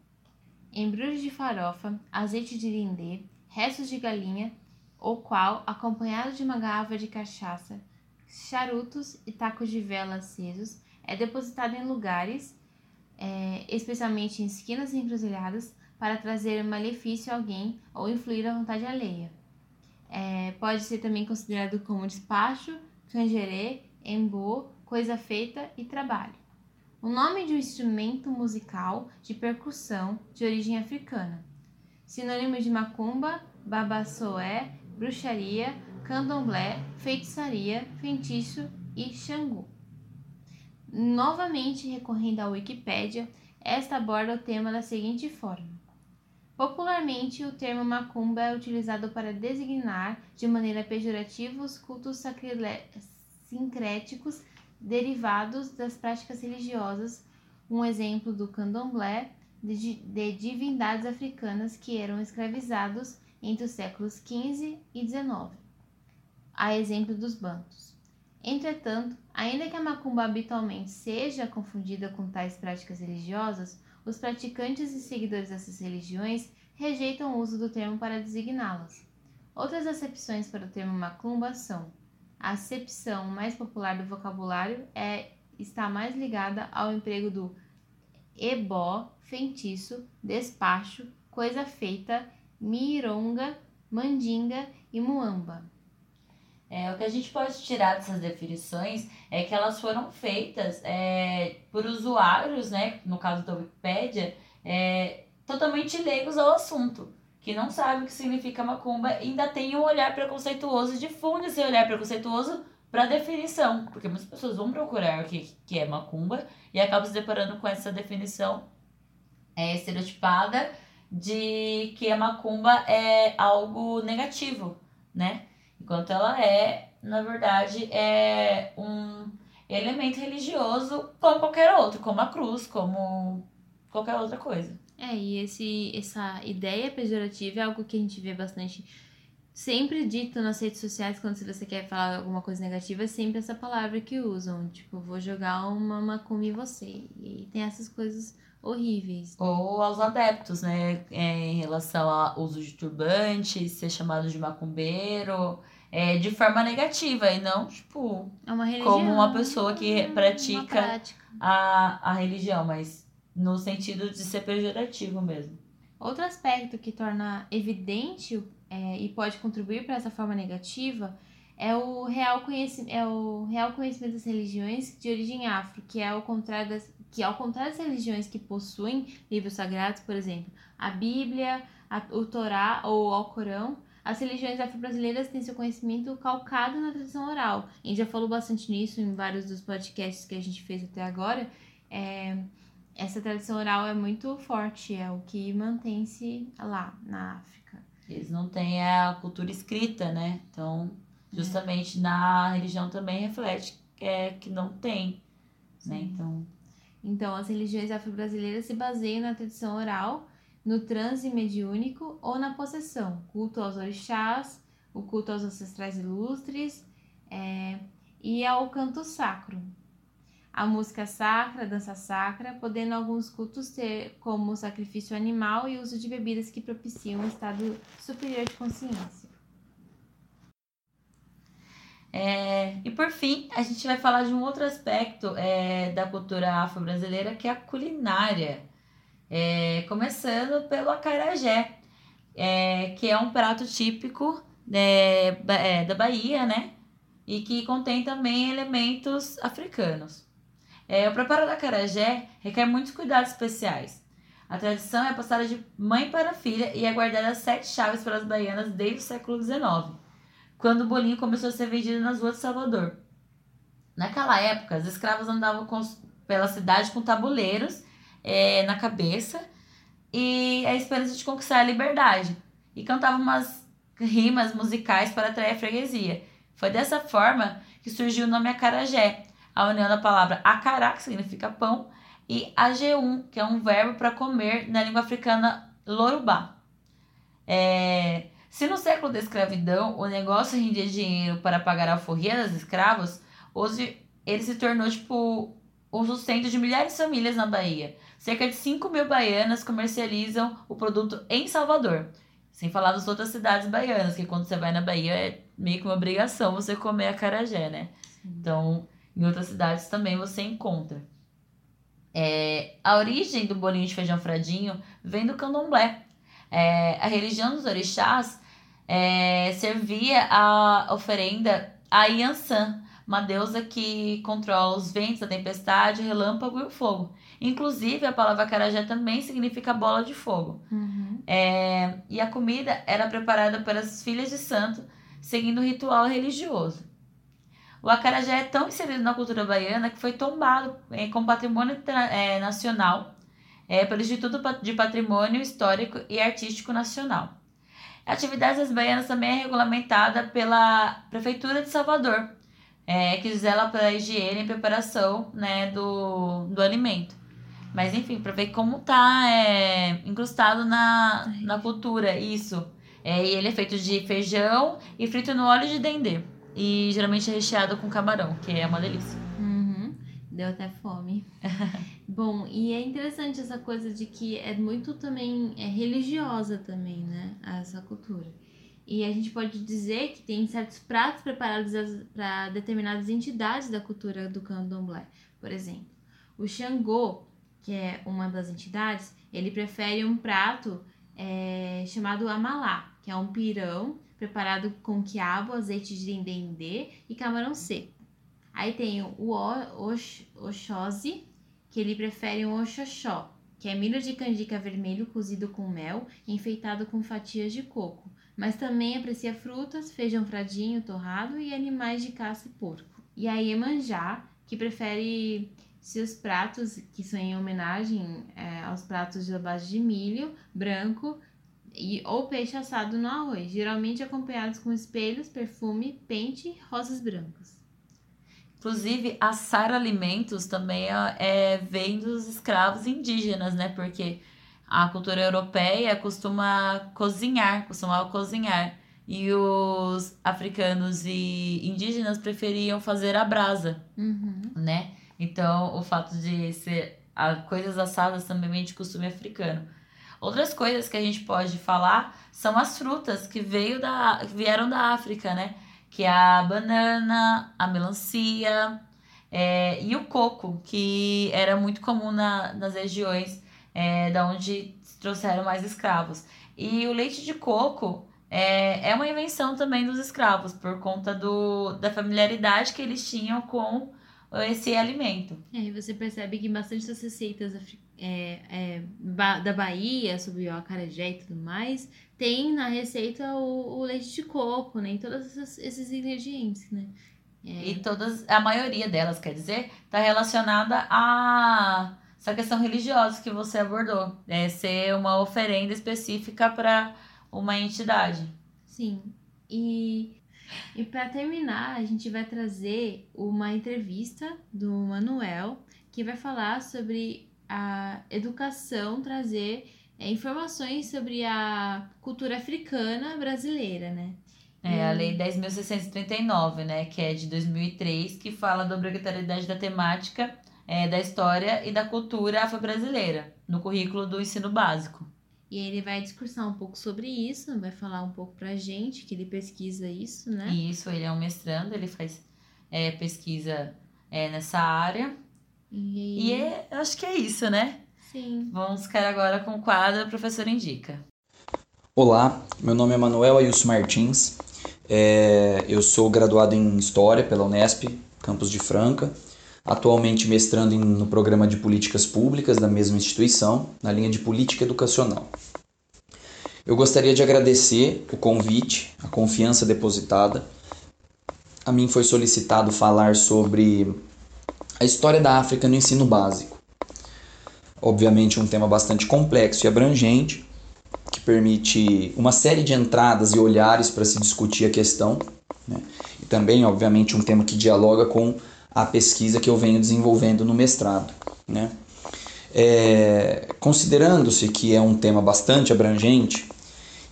Embrulho de farofa, azeite de lindê, restos de galinha, o qual, acompanhado de uma garrafa de cachaça, charutos e tacos de vela acesos, é depositado em lugares, é, especialmente em esquinas e encruzilhadas, para trazer malefício a alguém ou influir à vontade alheia. É, pode ser também considerado como despacho, canjerê, embo, coisa feita e trabalho. O nome de um instrumento musical de percussão de origem africana sinônimos de macumba, babassoé, bruxaria, candomblé, feitiçaria, feitiço e xangu. Novamente recorrendo à Wikipédia, esta aborda o tema da seguinte forma: Popularmente, o termo macumba é utilizado para designar de maneira pejorativa os cultos sincréticos derivados das práticas religiosas. Um exemplo do candomblé de, de divindades africanas que eram escravizados entre os séculos XV e XIX, a exemplo dos bantos. Entretanto, ainda que a macumba habitualmente seja confundida com tais práticas religiosas, os praticantes e seguidores dessas religiões rejeitam o uso do termo para designá-las. Outras acepções para o termo macumba são: a acepção mais popular do vocabulário é está mais ligada ao emprego do ebó, feitiço, despacho, coisa feita, mironga, mandinga e muamba. É, o que a gente pode tirar dessas definições é que elas foram feitas é, por usuários, né, no caso da Wikipédia, é, totalmente leigos ao assunto, que não sabem o que significa macumba ainda tem um olhar preconceituoso difunde esse olhar preconceituoso para definição, porque muitas pessoas vão procurar o que, que é macumba e acabam se deparando com essa definição é, estereotipada de que a macumba é algo negativo, né? Enquanto ela é, na verdade, é um elemento religioso como qualquer outro, como a cruz, como qualquer outra coisa. É, e esse, essa ideia pejorativa é algo que a gente vê bastante sempre dito nas redes sociais quando você quer falar alguma coisa negativa, é sempre essa palavra que usam. Tipo, vou jogar uma macumba em você. E tem essas coisas horríveis. Ou aos adeptos, né? É, em relação ao uso de turbante, ser chamado de macumbeiro. É, de forma negativa e não, tipo, É uma religião. como uma pessoa que uma pratica a, a religião, mas no sentido de ser pejorativo mesmo. Outro aspecto que torna evidente é, e pode contribuir para essa forma negativa é o, real conheci é o real conhecimento das religiões de origem afro, que é ao contrário das, que ao contrário das religiões que possuem livros sagrados, por exemplo, a Bíblia, a- o Torá ou o Alcorão, as religiões afro-brasileiras têm seu conhecimento calcado na tradição oral. A gente já falou bastante nisso em vários dos podcasts que a gente fez até agora. É, essa tradição oral é muito forte, é o que mantém-se lá na África. Eles não têm a cultura escrita, né? Então, justamente na religião também reflete que, é, que não tem, né? Sim. Então, Então, as religiões afro-brasileiras se baseiam na tradição oral, no transe mediúnico ou na possessão, culto aos orixás, o culto aos ancestrais ilustres é, e ao canto sacro. A música sacra, a dança sacra, podendo alguns cultos ter como sacrifício animal e uso de bebidas que propiciam um estado superior de consciência. É, e por fim, a gente vai falar de um outro aspecto é, da cultura afro-brasileira, que é a culinária. É, começando pelo acarajé, é, que é um prato típico é, ba- é, da Bahia, né? E que contém também elementos africanos. É, o preparo do acarajé requer muitos cuidados especiais. A tradição é passada de mãe para filha e é guardada sete chaves pelas baianas desde o século XIX quando o bolinho começou a ser vendido nas ruas de Salvador. Naquela época, os escravos andavam com pela cidade com tabuleiros eh, na cabeça e a esperança de conquistar a liberdade. E cantavam umas rimas musicais para atrair a freguesia. Foi dessa forma que surgiu o nome acarajé, a união da palavra acará, que significa pão, e ageum, que é um verbo para comer na língua africana lorubá. É, se no século da escravidão o negócio rendia dinheiro para pagar a alforria dos escravos, hoje ele se tornou tipo o sustento de milhares de famílias na Bahia. Cerca de 5 mil baianas comercializam o produto em Salvador. Sem falar das outras cidades baianas, que quando você vai na Bahia é meio que uma obrigação você comer acarajé, né? Então, em outras cidades também você encontra. É, a origem do bolinho de feijão fradinho vem do candomblé. É, a religião dos orixás é, servia a oferenda a Yansan, uma deusa que controla os ventos, a tempestade, o relâmpago e o fogo. Inclusive, a palavra carajé também significa bola de fogo. É, e a comida era preparada pelas filhas de santo, seguindo o ritual religioso. O acarajé é tão inserido na cultura baiana que foi tombado eh, como patrimônio eh, nacional eh, pelo Instituto de Patrimônio Histórico e Artístico Nacional. A atividade das baianas também é regulamentada pela Prefeitura de Salvador, eh, que zela pela higiene e preparação né, do, do alimento. Mas enfim, para ver como tá é, incrustado na, na cultura, isso. É, e ele é feito de feijão e frito no óleo de dendê. E geralmente é recheado com camarão, que é uma delícia. Uhum. Deu até fome. Bom, e é interessante essa coisa de que é muito também é religiosa também, né? Essa cultura. E a gente pode dizer que tem certos pratos preparados para determinadas entidades da cultura do candomblé. Por exemplo, o Xangô, que é uma das entidades, ele prefere um prato é, chamado amalá, que é um pirão preparado com quiabo, azeite de dendê e camarão seco. Aí tem o ox- Oxóssi, que ele prefere um oxoxó, que é milho de canjica vermelho cozido com mel enfeitado com fatias de coco. mas também aprecia frutas, feijão fradinho, torrado e animais de caça e porco. E a Iemanjá, que prefere seus pratos, que são em homenagem é, aos pratos de base de milho branco e, ou peixe assado no arroz, geralmente acompanhados com espelhos, perfume, pente rosas brancas. Inclusive, assar alimentos também é, é, vem dos escravos indígenas, né? Porque a cultura europeia costuma cozinhar, costumava cozinhar. E os africanos e indígenas preferiam fazer a brasa, Uhum. né? Então, o fato de ser a, coisas assadas também vem de costume africano. Outras coisas que a gente pode falar são as frutas que veio da, vieram da África, né? Que é a banana, a melancia é, e o coco, que era muito comum na, nas regiões é, da onde trouxeram mais escravos. E o leite de coco é, é uma invenção também dos escravos, por conta do, da familiaridade que eles tinham com esse alimento. É, e você percebe que bastante das receitas é, é, da Bahia, sobre o acarajé e tudo mais, tem na receita o, o leite de coco, né? E todos esses, esses ingredientes, né? É, E todas, a maioria delas, quer dizer, está relacionada a essa questão religiosa que você abordou. É ser uma oferenda específica para uma entidade. Sim. E, e para terminar, a gente vai trazer uma entrevista do Manuel, que vai falar sobre a educação, trazer é, informações sobre a cultura africana brasileira, né? É a. Lei 10.639, né, que é de 2003, que fala da obrigatoriedade da temática é, da história e da cultura afro-brasileira no currículo do ensino básico. E ele vai discursar um pouco sobre isso, vai falar um pouco pra gente, que ele pesquisa isso, né? E isso, ele é um mestrando, ele faz é, pesquisa é, nessa área. E, E é, eu acho que é isso, né? sim. Vamos ficar agora com o quadro Professor Indica. Olá, meu nome é Manuel Ailson Martins, é, eu sou graduado em História pela Unesp, campus de Franca, atualmente mestrando no programa de Políticas Públicas da mesma instituição, na linha de Política Educacional. Eu gostaria de agradecer o convite, a confiança depositada. A mim foi solicitado falar sobre a história da África no ensino básico. Obviamente um tema bastante complexo e abrangente, que permite uma série de entradas e olhares para se discutir a questão, né? e também, obviamente, um tema que dialoga com a pesquisa que eu venho desenvolvendo no mestrado. Né? É, Considerando-se que é um tema bastante abrangente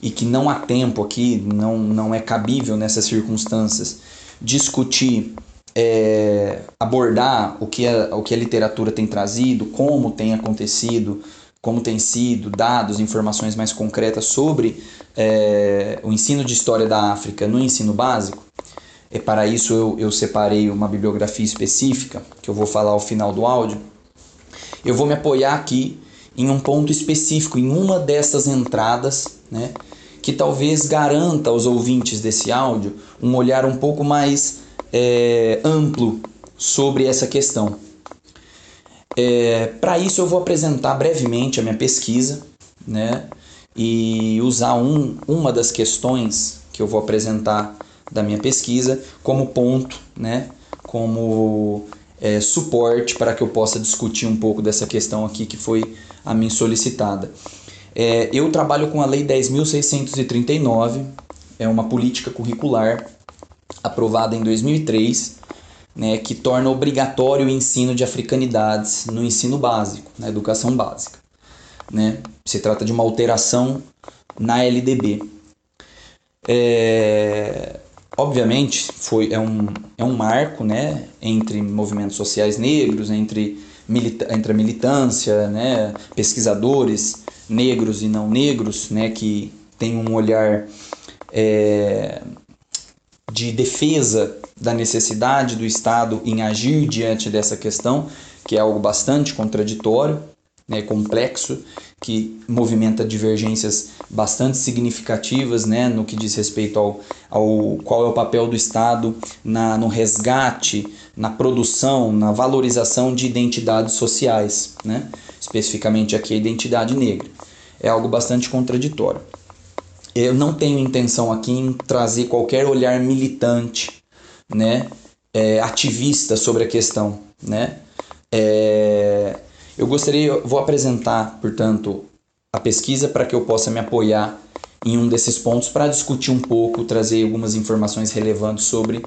e que não há tempo aqui, não, não é cabível nessas circunstâncias discutir, é, abordar o que, a, o que a literatura tem trazido, como tem acontecido, como tem sido, dados, informações mais concretas sobre é, o ensino de história da África no ensino básico. E para isso eu, eu separei uma bibliografia específica, que eu vou falar ao final do áudio. Eu vou me apoiar aqui em um ponto específico, em uma dessas entradas, né, que talvez garanta aos ouvintes desse áudio um olhar um pouco mais é, amplo sobre essa questão. É, Para isso eu vou apresentar brevemente a minha pesquisa, né? E usar um, uma das questões que eu vou apresentar da minha pesquisa como ponto, né? Como é, suporte para que eu possa discutir um pouco dessa questão aqui que foi a mim solicitada. É, eu trabalho com a Lei 10.639, é uma política curricular aprovada em 2003, né, que torna obrigatório o ensino de africanidades no ensino básico, na educação básica. Né? Se trata de uma alteração na LDB. É, obviamente, foi, é, um, é um marco né, entre movimentos sociais negros, entre, milita entre a militância, né, pesquisadores negros e não negros, né, que têm um olhar é, de defesa da necessidade do Estado em agir diante dessa questão, que é algo bastante contraditório, né, complexo, que movimenta divergências bastante significativas né, no que diz respeito ao, ao qual é o papel do Estado na, no resgate, na produção, na valorização de identidades sociais, né, especificamente aqui a identidade negra. É algo bastante contraditório. eu não tenho intenção aqui em trazer qualquer olhar militante, né, é, ativista sobre a questão, né. É, eu gostaria, vou apresentar, portanto, a pesquisa para que eu possa me apoiar em um desses pontos para discutir um pouco, trazer algumas informações relevantes sobre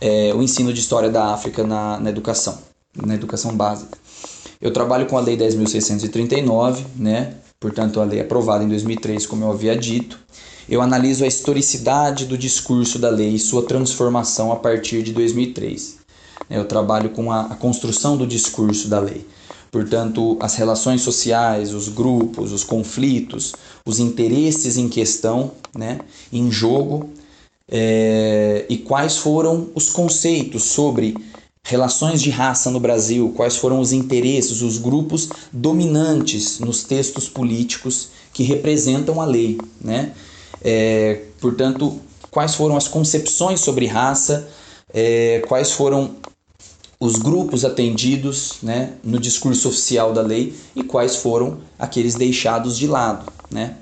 é, o ensino de história da África na, na educação, na educação básica. Eu trabalho com a Lei 10.639, né? portanto, a lei aprovada em 2003, como eu havia dito. Eu analiso a historicidade do discurso da lei e sua transformação a partir de 2003. Eu trabalho com a, a construção do discurso da lei. Portanto, as relações sociais, os grupos, os conflitos, os interesses em questão, né, em jogo, é, e quais foram os conceitos sobre relações de raça no Brasil, quais foram os interesses, os grupos dominantes nos textos políticos que representam a lei, né? É, portanto, quais foram as concepções sobre raça, é, quais foram os grupos atendidos né, no discurso oficial da lei e quais foram aqueles deixados de lado. Né?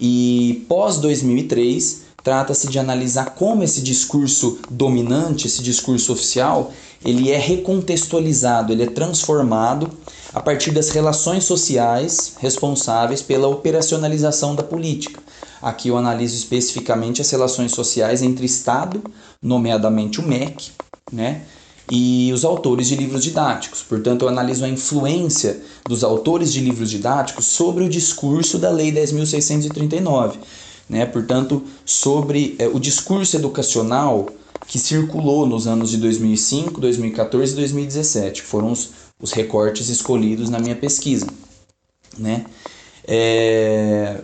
E pós 2003, trata-se de analisar como esse discurso dominante, esse discurso oficial, ele é recontextualizado, ele é transformado a partir das relações sociais responsáveis pela operacionalização da política. Aqui eu analiso especificamente as relações sociais entre Estado, nomeadamente o MEC, né, e os autores de livros didáticos. Portanto, eu analiso a influência dos autores de livros didáticos sobre o discurso da Lei 10.639 né? portanto, sobre é, o discurso educacional que circulou nos anos de 2005, 2014 e 2017, que foram os, os recortes escolhidos na minha pesquisa. Né? É...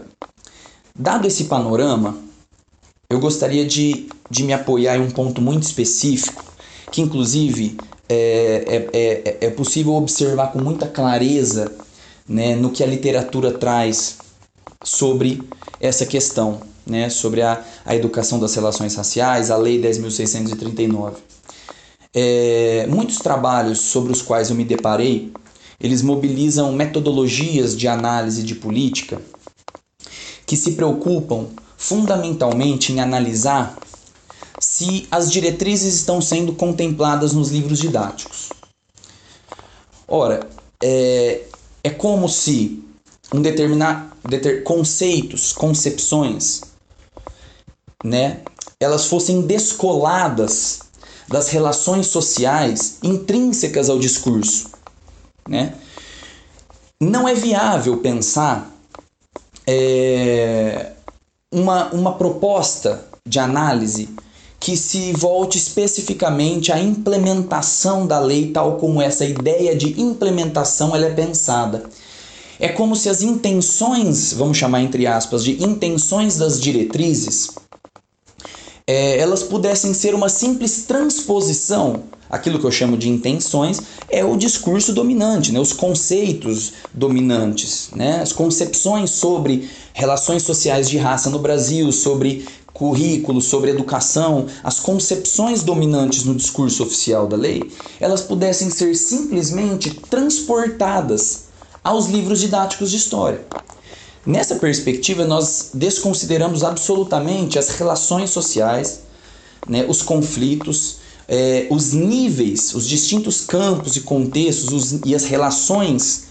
Dado esse panorama, eu gostaria de, de me apoiar em um ponto muito específico, que inclusive é, é, é, é possível observar com muita clareza né, no que a literatura traz sobre essa questão, né, sobre a, a educação das relações raciais, a Lei 10.639. É, muitos trabalhos sobre os quais eu me deparei, eles mobilizam metodologias de análise de política que se preocupam fundamentalmente em analisar se as diretrizes estão sendo contempladas nos livros didáticos. Ora, é, é como se um determinado deter, conceitos, concepções, né, elas fossem descoladas das relações sociais intrínsecas ao discurso, né? Não é viável pensar é, uma, uma proposta de análise que se volte especificamente à implementação da lei tal como essa ideia de implementação ela é pensada. É como se as intenções, vamos chamar entre aspas, de intenções das diretrizes, é, elas pudessem ser uma simples transposição. Aquilo que eu chamo de intenções é o discurso dominante, né? os conceitos dominantes, né? as concepções sobre relações sociais de raça no Brasil, sobre currículo, sobre educação, as concepções dominantes no discurso oficial da lei, elas pudessem ser simplesmente transportadas aos livros didáticos de história. Nessa perspectiva, nós desconsideramos absolutamente as relações sociais, né, os conflitos, eh, os níveis, os distintos campos e contextos os, e as relações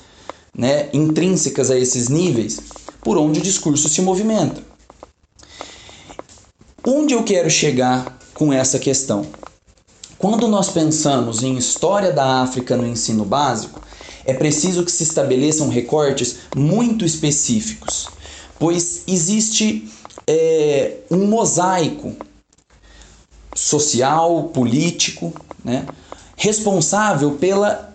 né, intrínsecas a esses níveis por onde o discurso se movimenta. Onde eu quero chegar com essa questão? Quando nós pensamos em história da África no ensino básico, é preciso que se estabeleçam recortes muito específicos, pois existe é, um mosaico social, político, né, responsável pela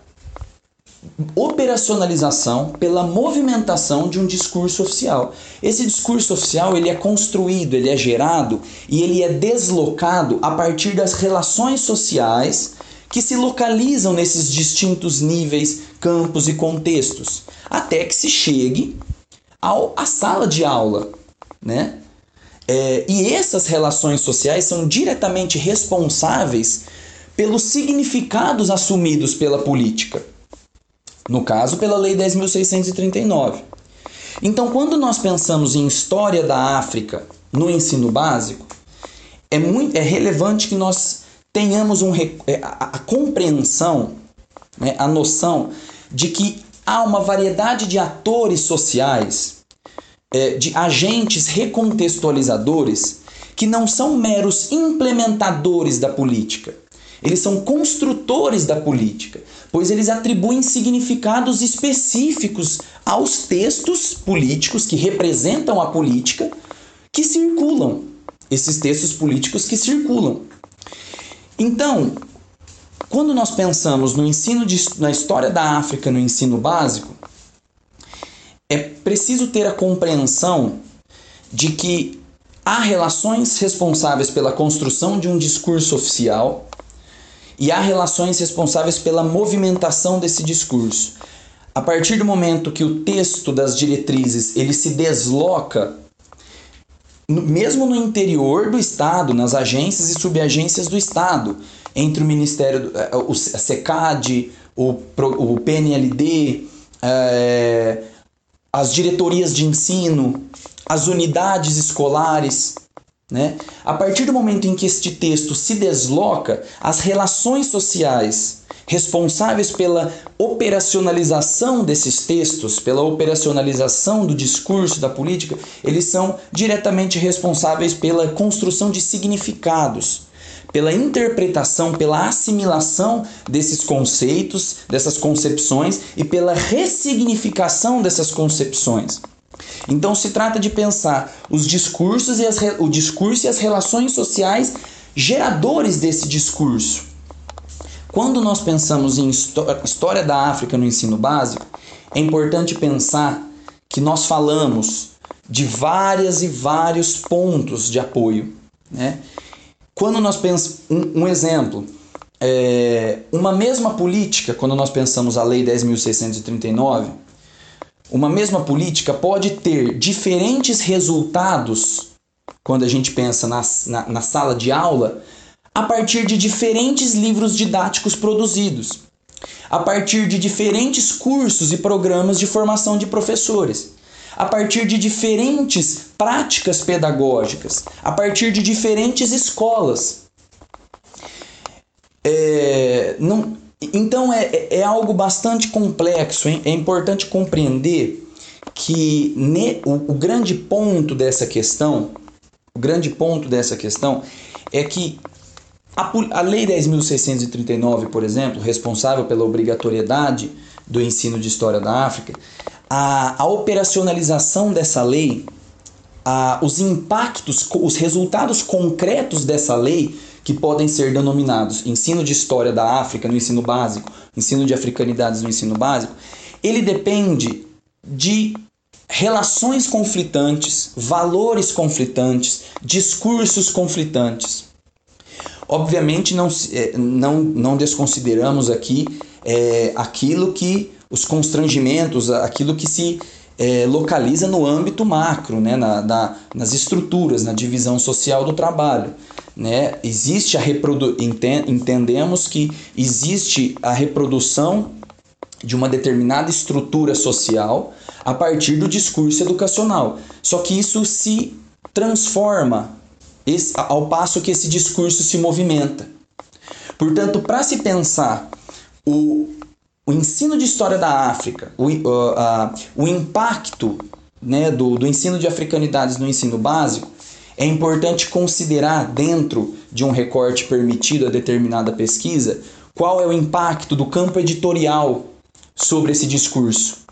operacionalização, pela movimentação de um discurso oficial. Esse discurso oficial ele é construído, ele é gerado e ele é deslocado a partir das relações sociais que se localizam nesses distintos níveis, campos e contextos, até que se chegue ao, à sala de aula, né? É, e essas relações sociais são diretamente responsáveis pelos significados assumidos pela política. No caso, pela Lei 10.639. Então, quando nós pensamos em história da África no ensino básico, é, muito, é relevante que nós tenhamos um, é, a, compreensão, né, a noção de que há uma variedade de atores sociais, é, de agentes recontextualizadores, que não são meros implementadores da política. Eles são construtores da política, pois eles atribuem significados específicos aos textos políticos que representam a política que circulam, esses textos políticos que circulam. Então, quando nós pensamos no ensino de, na história da África no ensino básico, é preciso ter a compreensão de que há relações responsáveis pela construção de um discurso oficial e há relações responsáveis pela movimentação desse discurso. A partir do momento que o texto das diretrizes ele se desloca mesmo no interior do Estado, nas agências e subagências do Estado, entre o Ministério, eh, o SECAD, o, o PNLD, é, as diretorias de ensino, as unidades escolares. Né? A partir do momento em que este texto se desloca, as relações sociais responsáveis pela operacionalização desses textos, pela operacionalização do discurso, da política, eles são diretamente responsáveis pela construção de significados, pela interpretação, pela assimilação desses conceitos, dessas concepções e pela ressignificação dessas concepções. Então se trata de pensar os discursos e as, o discurso e as relações sociais geradores desse discurso. Quando nós pensamos em história da África no ensino básico, é importante pensar que nós falamos de várias e vários pontos de apoio. Né? Quando nós pensamos, um, exemplo, é, uma mesma política, quando nós pensamos a Lei 10.639, uma mesma política pode ter diferentes resultados quando a gente pensa na, na, na sala de aula a partir de diferentes livros didáticos produzidos, a partir de diferentes cursos e programas de formação de professores, a partir de diferentes práticas pedagógicas, a partir de diferentes escolas. É, não, então é, é, é algo bastante complexo, hein? é importante compreender que ne, o, o grande ponto dessa questão, o grande ponto dessa questão é que a, a Lei 10.639, por exemplo, responsável pela obrigatoriedade do ensino de história da África, a, a operacionalização dessa lei, a, os impactos, os resultados concretos dessa lei, que podem ser denominados ensino de história da África no ensino básico, ensino de africanidades no ensino básico, ele depende de relações conflitantes, valores conflitantes, discursos conflitantes. Obviamente não, é, não, não desconsideramos aqui é, aquilo que os constrangimentos, aquilo que se é, localiza no âmbito macro, né, na, na, nas estruturas, na divisão social do trabalho. Né? Existe a reprodu entendemos que existe a reprodução de uma determinada estrutura social a partir do discurso educacional. Só que isso se transforma esse, ao passo que esse discurso se movimenta. Portanto, para se pensar o, o ensino de história da África, o, uh, uh, o impacto né, do, do ensino de africanidades no ensino básico, é importante considerar, dentro de um recorte permitido a determinada pesquisa, qual é o impacto do campo editorial sobre esse discurso.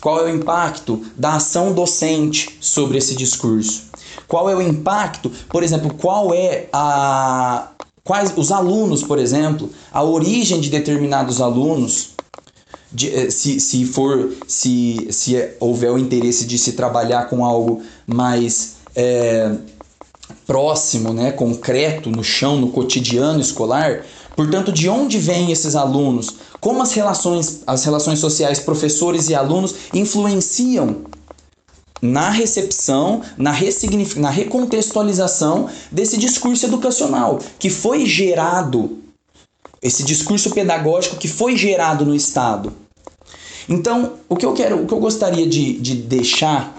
Qual é o impacto da ação docente sobre esse discurso? Qual é o impacto, por exemplo, qual é a quais os alunos, por exemplo, a origem de determinados alunos, de, eh, se, se for se, se houver o interesse de se trabalhar com algo mais é, próximo, né, concreto no chão, no cotidiano escolar, Portanto, de onde vêm esses alunos? Como as relações, as relações sociais professores e alunos influenciam na recepção, na, na recontextualização desse discurso educacional que foi gerado, esse discurso pedagógico que foi gerado no Estado. Então, o que eu quero, o que eu gostaria de, de deixar,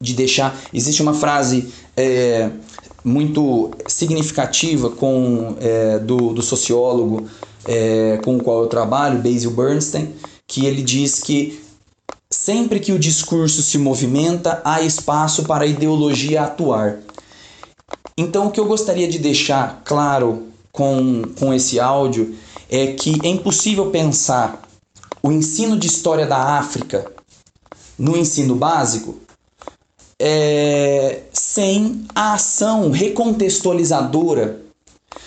de deixar, existe uma frase é, muito significativa com é, do, do sociólogo é, com o qual eu trabalho, Basil Bernstein, que ele diz que sempre que o discurso se movimenta, há espaço para a ideologia atuar. Então, o que eu gostaria de deixar claro com, com esse áudio é que é impossível pensar o ensino de história da África no ensino básico é, sem a ação recontextualizadora,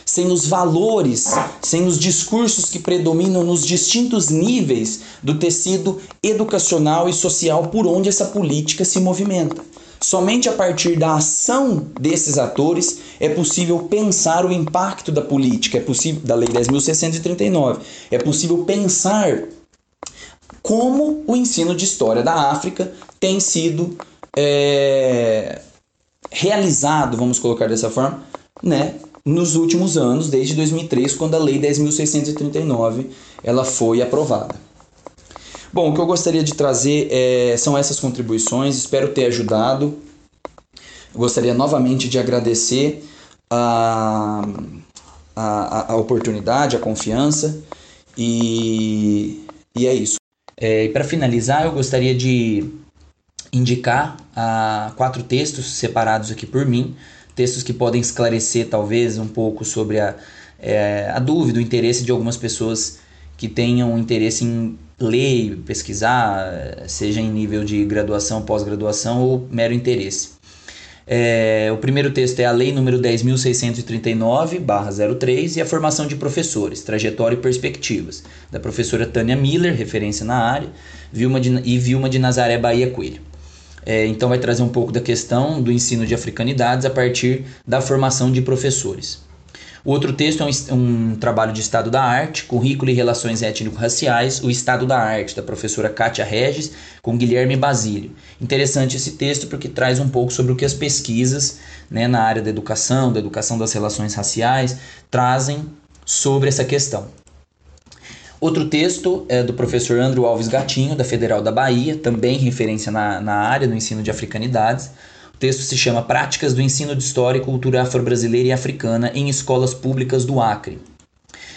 sem os valores, sem os discursos que predominam nos distintos níveis do tecido educacional e social por onde essa política se movimenta. Somente a partir da ação desses atores é possível pensar o impacto da política, é possível da Lei 10.639. É possível pensar como o ensino de história da África tem sido é, realizado, vamos colocar dessa forma, né, nos últimos anos, desde 2003, quando a Lei 10.639 ela foi aprovada. Bom, o que eu gostaria de trazer é, são essas contribuições, espero ter ajudado. Eu gostaria novamente de agradecer a, a, a oportunidade, a confiança e, e é isso. É, Para finalizar, eu gostaria de indicar ah, quatro textos separados aqui por mim, textos que podem esclarecer talvez um pouco sobre a, é, a dúvida, o interesse de algumas pessoas que tenham interesse em ler, pesquisar, seja em nível de graduação, pós-graduação ou mero interesse. É, o primeiro texto é a Lei número 10.639-03 e a formação de professores, trajetória e perspectivas, da professora Tânia Miller, referência na área, Vilma de, e Vilma de Nazaré Bahia Coelho. É, então vai trazer um pouco da questão do ensino de africanidades a partir da formação de professores. O outro texto é um, um, trabalho de Estado da Arte, Currículo e Relações Étnico-Raciais, o Estado da Arte, da professora Kátia Regis, com Guilherme Basílio. Interessante esse texto porque traz um pouco sobre o que as pesquisas né, na área da educação, da educação das relações raciais, trazem sobre essa questão. Outro texto é do professor Andrew Alves Gatinho, da Federal da Bahia, também referência na, na área do ensino de africanidades. O texto se chama Práticas do Ensino de História e Cultura Afro-Brasileira e Africana em Escolas Públicas do Acre.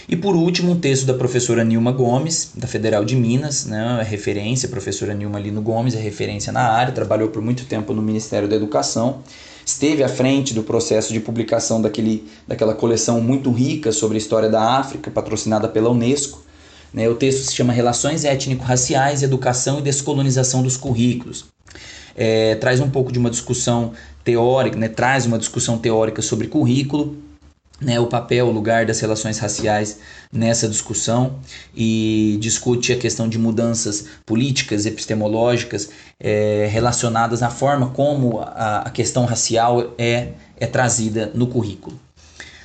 E por último, um texto da professora Nilma Gomes, da Federal de Minas, né, é referência, a professora Nilma Lino Gomes é referência na área, trabalhou por muito tempo no Ministério da Educação, esteve à frente do processo de publicação daquele, daquela coleção muito rica sobre a história da África, patrocinada pela Unesco. Né, o texto se chama Relações Étnico-Raciais, Educação e Descolonização dos Currículos é, traz um pouco de uma discussão teórica, né, traz uma discussão teórica sobre currículo, né, o papel, o lugar das relações raciais nessa discussão e discute a questão de mudanças políticas, epistemológicas é, relacionadas à forma como a, a, questão racial é, é trazida no currículo.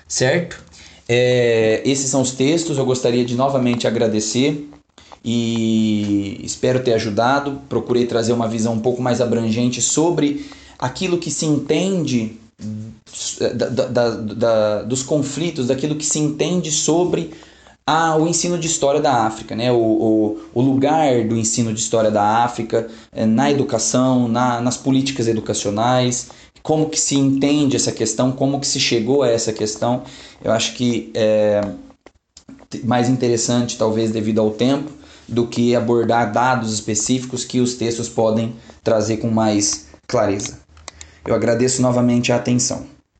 Certo? É, esses são os textos, eu gostaria de novamente agradecer e espero ter ajudado. Procurei trazer uma visão um pouco mais abrangente sobre aquilo que se entende da, da, da, dos conflitos, daquilo que se entende sobre a, o ensino de história da África, né? o, o, o lugar do ensino de história da África é, na educação, na, nas políticas educacionais, como que se entende essa questão, como que se chegou a essa questão. Eu acho que é mais interessante, talvez devido ao tempo, do que abordar dados específicos que os textos podem trazer com mais clareza. Eu agradeço novamente a atenção.